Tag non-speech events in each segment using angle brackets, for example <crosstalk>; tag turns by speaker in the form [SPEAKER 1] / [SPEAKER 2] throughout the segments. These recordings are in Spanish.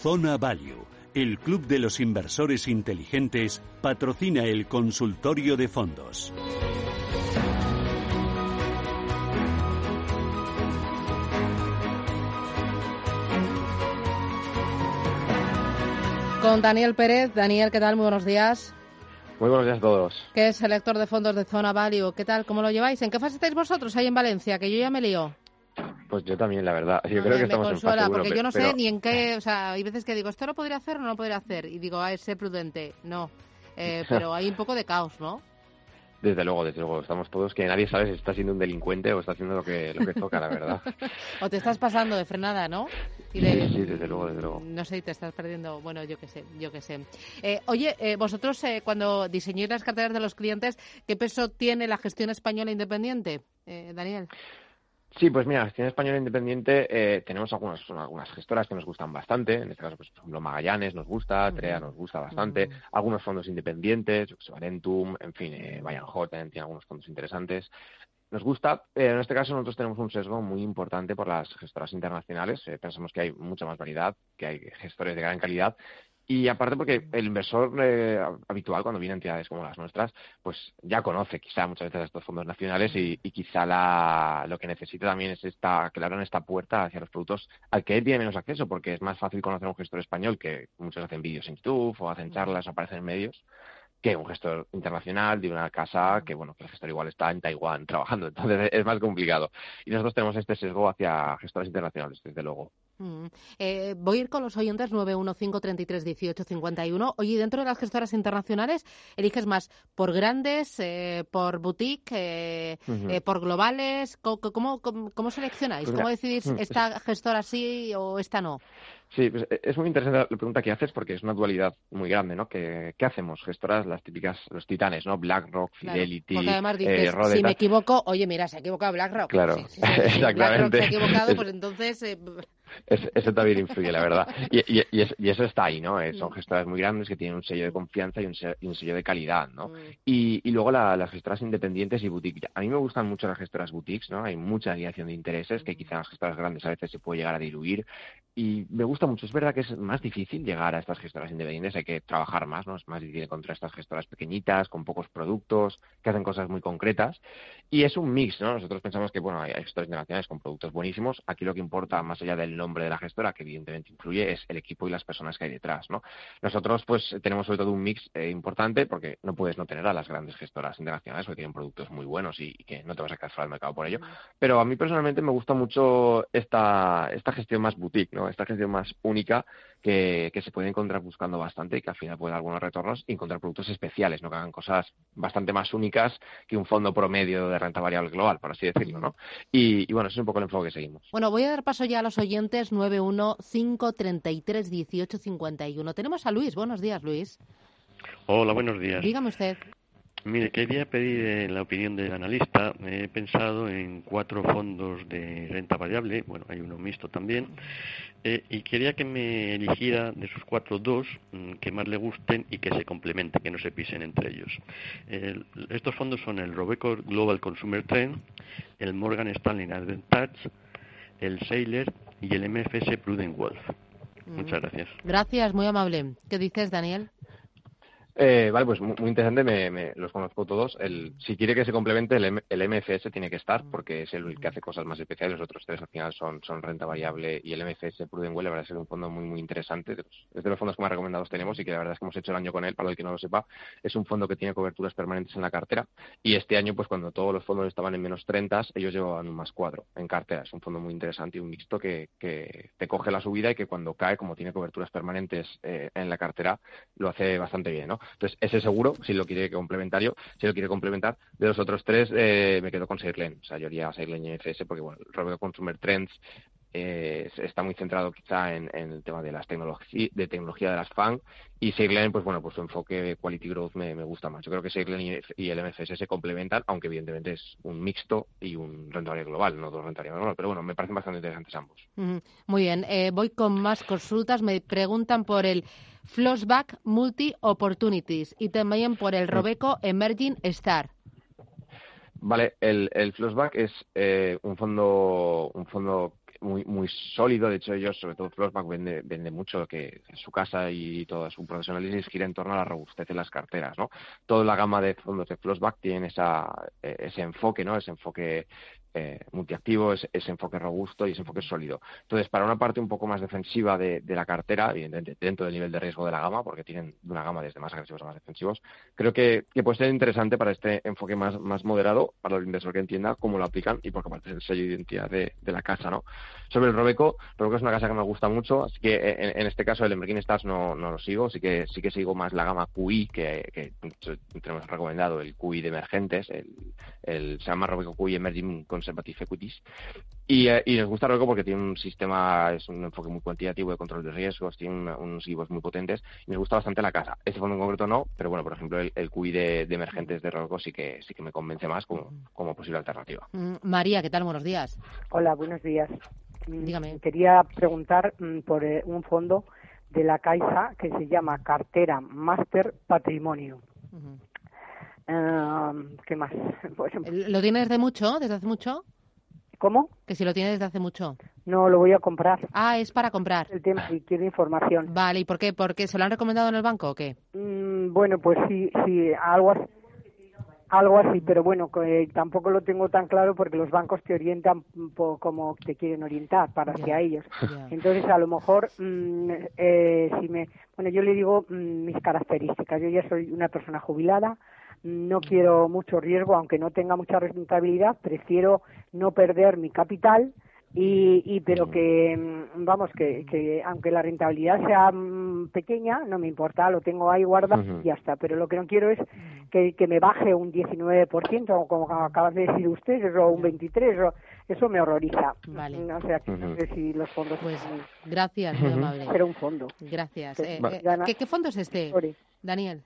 [SPEAKER 1] Zona Value, el club de los inversores inteligentes, patrocina el consultorio de fondos.
[SPEAKER 2] Con Daniel Pérez. Daniel, ¿qué tal? Muy buenos días.
[SPEAKER 3] Muy buenos días a todos.
[SPEAKER 2] Que es el lector de fondos de Zona Value. ¿Qué tal? ¿Cómo lo lleváis? ¿En qué fase estáis vosotros ahí en Valencia? Que yo ya me lío.
[SPEAKER 3] Pues yo también, la verdad. Yo creo que
[SPEAKER 2] me
[SPEAKER 3] estamos
[SPEAKER 2] consuela,
[SPEAKER 3] en fase
[SPEAKER 2] porque
[SPEAKER 3] uno,
[SPEAKER 2] yo no sé
[SPEAKER 3] pero-
[SPEAKER 2] ni en qué... O sea, hay veces que digo, ¿esto lo podría hacer o no lo podría hacer? Y digo, es ser prudente. No. Eh, <laughs> pero hay un poco de caos, ¿no?
[SPEAKER 3] Desde luego, desde luego. Estamos todos que nadie sabe si está siendo un delincuente o está haciendo lo que, lo que toca, la verdad. <laughs>
[SPEAKER 2] O te estás pasando de frenada, ¿no? Y de-
[SPEAKER 3] Sí, sí, desde luego, desde luego.
[SPEAKER 2] No sé, te estás perdiendo, bueno, yo qué sé, yo qué sé. Eh, oye, eh, vosotros eh, cuando diseñáis las carteras de los clientes, ¿qué peso tiene la gestión española independiente, eh, Daniel?
[SPEAKER 3] Sí, pues mira, gestión española independiente eh, tenemos algunas, algunas gestoras que nos gustan bastante. En este caso, pues, por ejemplo, Magallanes nos gusta, TREA nos gusta bastante. Algunos fondos independientes, Valentum, en fin, eh, Bayern Hot también tiene algunos fondos interesantes. Nos gusta, pero en este caso nosotros tenemos un sesgo muy importante por las gestoras internacionales. Eh, pensamos que hay mucha más variedad, que hay gestores de gran calidad. Y aparte porque el inversor eh, habitual cuando viene a entidades como las nuestras, pues ya conoce quizá muchas veces estos fondos nacionales y, y quizá la, lo que necesita también es esta, que le abran esta puerta hacia los productos al que él tiene menos acceso, porque es más fácil conocer a un gestor español que muchos hacen vídeos en YouTube o hacen charlas o aparecen en medios que un gestor internacional de una casa que, bueno, que el gestor igual está en Taiwán <laughs> trabajando, entonces es más complicado. Y nosotros tenemos este sesgo hacia gestores internacionales, desde luego.
[SPEAKER 2] Mm. Eh, voy a ir con los oyentes 915331851. Oye, dentro de las gestoras internacionales, ¿eliges más por grandes, eh, por boutique, eh, eh, por globales? ¿Cómo, cómo, cómo- cómo seleccionáis?
[SPEAKER 3] Pues
[SPEAKER 2] ¿Cómo decidís
[SPEAKER 3] mm,
[SPEAKER 2] esta gestora sí o esta no?
[SPEAKER 3] Sí, pues es muy interesante la pregunta que haces porque es una dualidad muy grande, ¿no? ¿Qué, qué hacemos? Gestoras, las típicas, los titanes, ¿no? BlackRock,
[SPEAKER 2] Claro,
[SPEAKER 3] Fidelity,
[SPEAKER 2] porque además dices, si me equivoco, oye, mira, se ha equivocado BlackRock.
[SPEAKER 3] Claro,
[SPEAKER 2] Sí, sí, sí, sí, BlackRock
[SPEAKER 3] exactamente.
[SPEAKER 2] se ha equivocado,
[SPEAKER 3] Es-
[SPEAKER 2] pues entonces... eh,
[SPEAKER 3] Es- eso también influye, la verdad. <laughs> Y, y- y es- y eso está ahí, ¿no? Eh, son gestoras muy grandes que tienen un sello de confianza y un, se- y un sello de calidad, ¿no? Y, y luego la- las gestoras independientes y boutiques. A mí me gustan mucho las gestoras boutiques, ¿no? Hay mucha alineación de intereses que quizás las gestoras grandes a veces se puede llegar a diluir. Y me gusta mucho. Es verdad que es más difícil llegar a estas gestoras independientes, hay que trabajar más, ¿no? Es más difícil encontrar estas gestoras pequeñitas, con pocos productos, que hacen cosas muy concretas. Y es un mix, ¿no? Nosotros pensamos que, bueno, hay gestoras internacionales con productos buenísimos. Aquí lo que importa, más allá del nombre de la gestora, que evidentemente influye, es el equipo y las personas que hay detrás, ¿no? Nosotros, pues, tenemos sobre todo un mix eh, importante porque no puedes no tener a las grandes gestoras internacionales porque tienen productos muy buenos y, y que no te vas a quedar fuera del mercado por ello. Pero a mí personalmente me gusta mucho esta, esta gestión más boutique, ¿no? Esta gestión más única que, que se puede encontrar buscando bastante y que al final puede dar algunos retornos y encontrar productos especiales, ¿no? Que hagan cosas bastante más únicas que un fondo promedio de renta variable global, por así decirlo, ¿no? Y, y bueno, ese es un poco el enfoque que seguimos.
[SPEAKER 2] Bueno, voy a dar paso ya a los oyentes 915331851. Tenemos a Luis. Buenos días, Luis.
[SPEAKER 4] Hola, buenos días.
[SPEAKER 2] Dígame usted.
[SPEAKER 4] Mire, quería pedir eh, la opinión del analista. He pensado en cuatro fondos de renta variable, bueno, hay uno mixto también, eh, y quería que me eligiera de esos cuatro dos mm, que más le gusten y que se complementen, que no se pisen entre ellos. El- estos fondos son el Robeco Global Consumer Trend, el Morgan Stanley Advantage, el Sailor y el MFS Prudent Wolf. Muchas gracias.
[SPEAKER 2] Gracias, muy amable. ¿Qué dices, Daniel?
[SPEAKER 3] Eh, vale, pues muy, interesante, me, me- los conozco todos. El, si quiere que se complemente, el, M- el MFS tiene que estar, porque es el que hace cosas más especiales. Los otros tres al final son, renta variable y el MFS Prudent Well, la verdad es que es un fondo muy, muy interesante. Es de los fondos que más recomendados tenemos y que la verdad es que hemos hecho el año con él, para el que no lo sepa. Es un fondo que tiene coberturas permanentes en la cartera y este año, pues cuando todos los fondos estaban en menos 30, ellos llevaban un más 4 en cartera. Es un fondo muy interesante y un mixto que, que te coge la subida y que cuando cae, como tiene coberturas permanentes eh, en la cartera, lo hace bastante bien, ¿no? Entonces, ese seguro, si lo quiere complementario, si lo quiere complementar, de los otros tres eh, me quedo con Saillen. O sea, yo haría Saillen y FS porque, bueno, Robeco Consumer Trends eh, está muy centrado quizá en, el tema de las tecnologías de tecnología de las FAN y Seirlen pues bueno pues su enfoque quality growth me, gusta más. Yo creo que Seirlen y, el MFS se complementan aunque evidentemente es un mixto y un rentable global no dos rentarios global pero bueno me parecen bastante interesantes ambos.
[SPEAKER 2] Muy bien. Eh, voy con más consultas. Me preguntan por el Flossback Multi Opportunities y también por el Robeco Emerging Star.
[SPEAKER 3] Vale, el, el Flossback es eh, un fondo un fondo muy muy sólido. De hecho, ellos, sobre todo Flossback, vende, vende mucho que su casa y toda su profesionalismo gira en torno a la robustez de las carteras, ¿no? Toda la gama de fondos de Flossback tienen esa, eh, ese enfoque, ¿no? Ese enfoque eh, multiactivo, ese, enfoque robusto y ese enfoque sólido. Entonces, para una parte un poco más defensiva de, la cartera, evidentemente dentro del nivel de riesgo de la gama, porque tienen una gama desde más agresivos a más defensivos, creo que, puede ser interesante para este enfoque más, moderado, para el inversor que entienda cómo lo aplican y porque aparte es el sello de identidad de, la casa, ¿no? Sobre el Robeco, Robeco es una casa que me gusta mucho, así que en, este caso el Emerging Stars no, no lo sigo, sí que sí que sigo más la gama QI que, tenemos recomendado, el QI de emergentes, el, el se llama Robeco QI Emerging Conservative Equities. Y, eh, y, nos gusta Robeco porque tiene un sistema, es un enfoque muy cuantitativo de control de riesgos, tiene unos IVOs muy potentes y nos gusta bastante la casa. Este fondo en concreto no, pero bueno, por ejemplo, el, el QI de, emergentes de Robeco sí que, sí que me convence más como, como posible alternativa.
[SPEAKER 2] Mm, María, ¿qué tal? Buenos días.
[SPEAKER 5] Hola, buenos días.
[SPEAKER 2] Mm, Dígame.
[SPEAKER 5] Quería preguntar mm, por eh, un fondo de la Caixa que se llama Cartera Master Patrimonio. ¿Qué más? <laughs>
[SPEAKER 2] Pues, ¿Lo tienes desde mucho? ¿Desde hace mucho?
[SPEAKER 5] ¿Cómo?
[SPEAKER 2] Que si lo tienes desde hace mucho.
[SPEAKER 5] No, lo voy a comprar.
[SPEAKER 2] Ah, es para comprar.
[SPEAKER 5] El tema, si quiero información.
[SPEAKER 2] Vale, ¿y por qué? ¿Porque se lo han recomendado en el banco o qué?
[SPEAKER 5] Mm, bueno, pues sí, sí, algo así. Algo así, pero bueno, tampoco lo tengo tan claro porque los bancos te orientan como te quieren orientar para hacia ellos. Entonces, a lo mejor, mm, eh, si me, bueno, yo le digo mm, mis características. Yo ya soy una persona jubilada, no quiero mucho riesgo, aunque no tenga mucha rentabilidad, prefiero no perder mi capital y, y pero que mm, vamos que, que aunque la rentabilidad sea mm, pequeña no me importa lo tengo ahí guardado y ya está. Pero lo que no quiero es que, que me baje un 19% como acabas de decir usted o un 23 eso me horroriza.
[SPEAKER 2] Vale.
[SPEAKER 5] o sea que no sé si los fondos
[SPEAKER 2] pues gracias muy amable.
[SPEAKER 5] Pero un fondo.
[SPEAKER 2] Gracias eh, eh, ¿qué, ¿qué fondo es este Daniel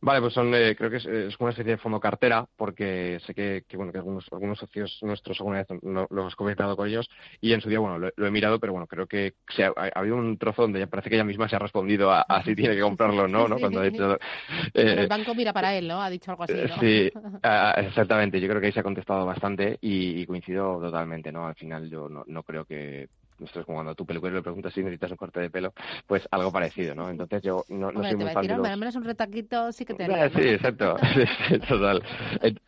[SPEAKER 3] Vale, pues son, eh, creo que es, una especie de fondo cartera, porque sé que, bueno, que algunos, algunos socios nuestros alguna vez lo, hemos comentado con ellos, y en su día, bueno, lo, he mirado, pero bueno, creo que se ha, habido un trozo donde ya parece que ella misma se ha respondido a, si <laughs> tiene que comprarlo o no, ¿no?
[SPEAKER 2] Cuando ha dicho, el eh, banco mira para él, ¿no? Ha dicho algo así, ¿no?
[SPEAKER 3] Sí, <laughs> exactamente. Yo creo que ahí se ha contestado bastante y, coincido totalmente, ¿no? Al final yo no, no creo que es como cuando tu peluquero le preguntas si necesitas un corte de pelo, pues algo parecido, ¿no? Entonces yo no, no soy muy fan de los...
[SPEAKER 2] al menos un retaquito sí que te
[SPEAKER 3] haría, Sí, exacto, <laughs> total.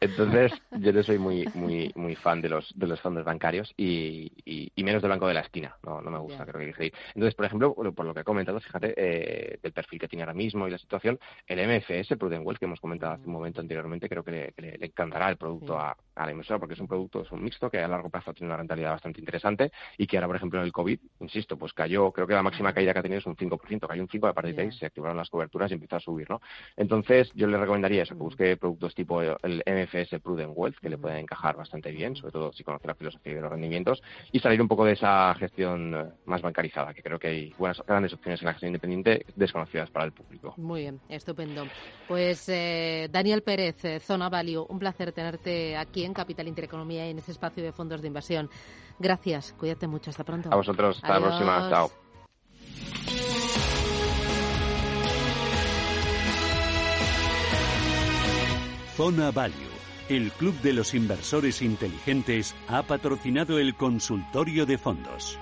[SPEAKER 3] Entonces yo no soy muy muy muy fan de los de los fondos bancarios y, y, menos del banco de la esquina, no, no me gusta, creo que hay que Entonces, por ejemplo, por lo que he comentado, fíjate, eh, del perfil que tiene ahora mismo y la situación, el MFS, Prudent Wealth, que hemos comentado hace un momento anteriormente, creo que le, encantará el producto a, a, la inversora porque es un producto, es un mixto que a largo plazo tiene una rentabilidad bastante interesante y que ahora, por ejemplo, en el COVID, insisto, pues cayó, creo que la máxima caída que ha tenido es un 5%, cayó un 5%, a partir de ahí se activaron las coberturas y empezó a subir, ¿no? Entonces, yo le recomendaría eso, que busque productos tipo el MFS Prudent Wealth, que le pueden encajar bastante bien, sobre todo si conoce la filosofía de los rendimientos, y salir un poco de esa gestión eh, más bancarizada, que creo que hay buenas, grandes opciones en la gestión independiente desconocidas para el público.
[SPEAKER 2] Muy bien, estupendo. Pues eh, Daniel Pérez, eh, Zona Value, un placer tenerte aquí en Capital Intereconomía y en ese espacio de fondos de inversión. Gracias, cuídate mucho, hasta pronto.
[SPEAKER 3] A vosotros, hasta la próxima, chao.
[SPEAKER 1] Zona Value, el club de los inversores inteligentes, ha patrocinado el consultorio de fondos.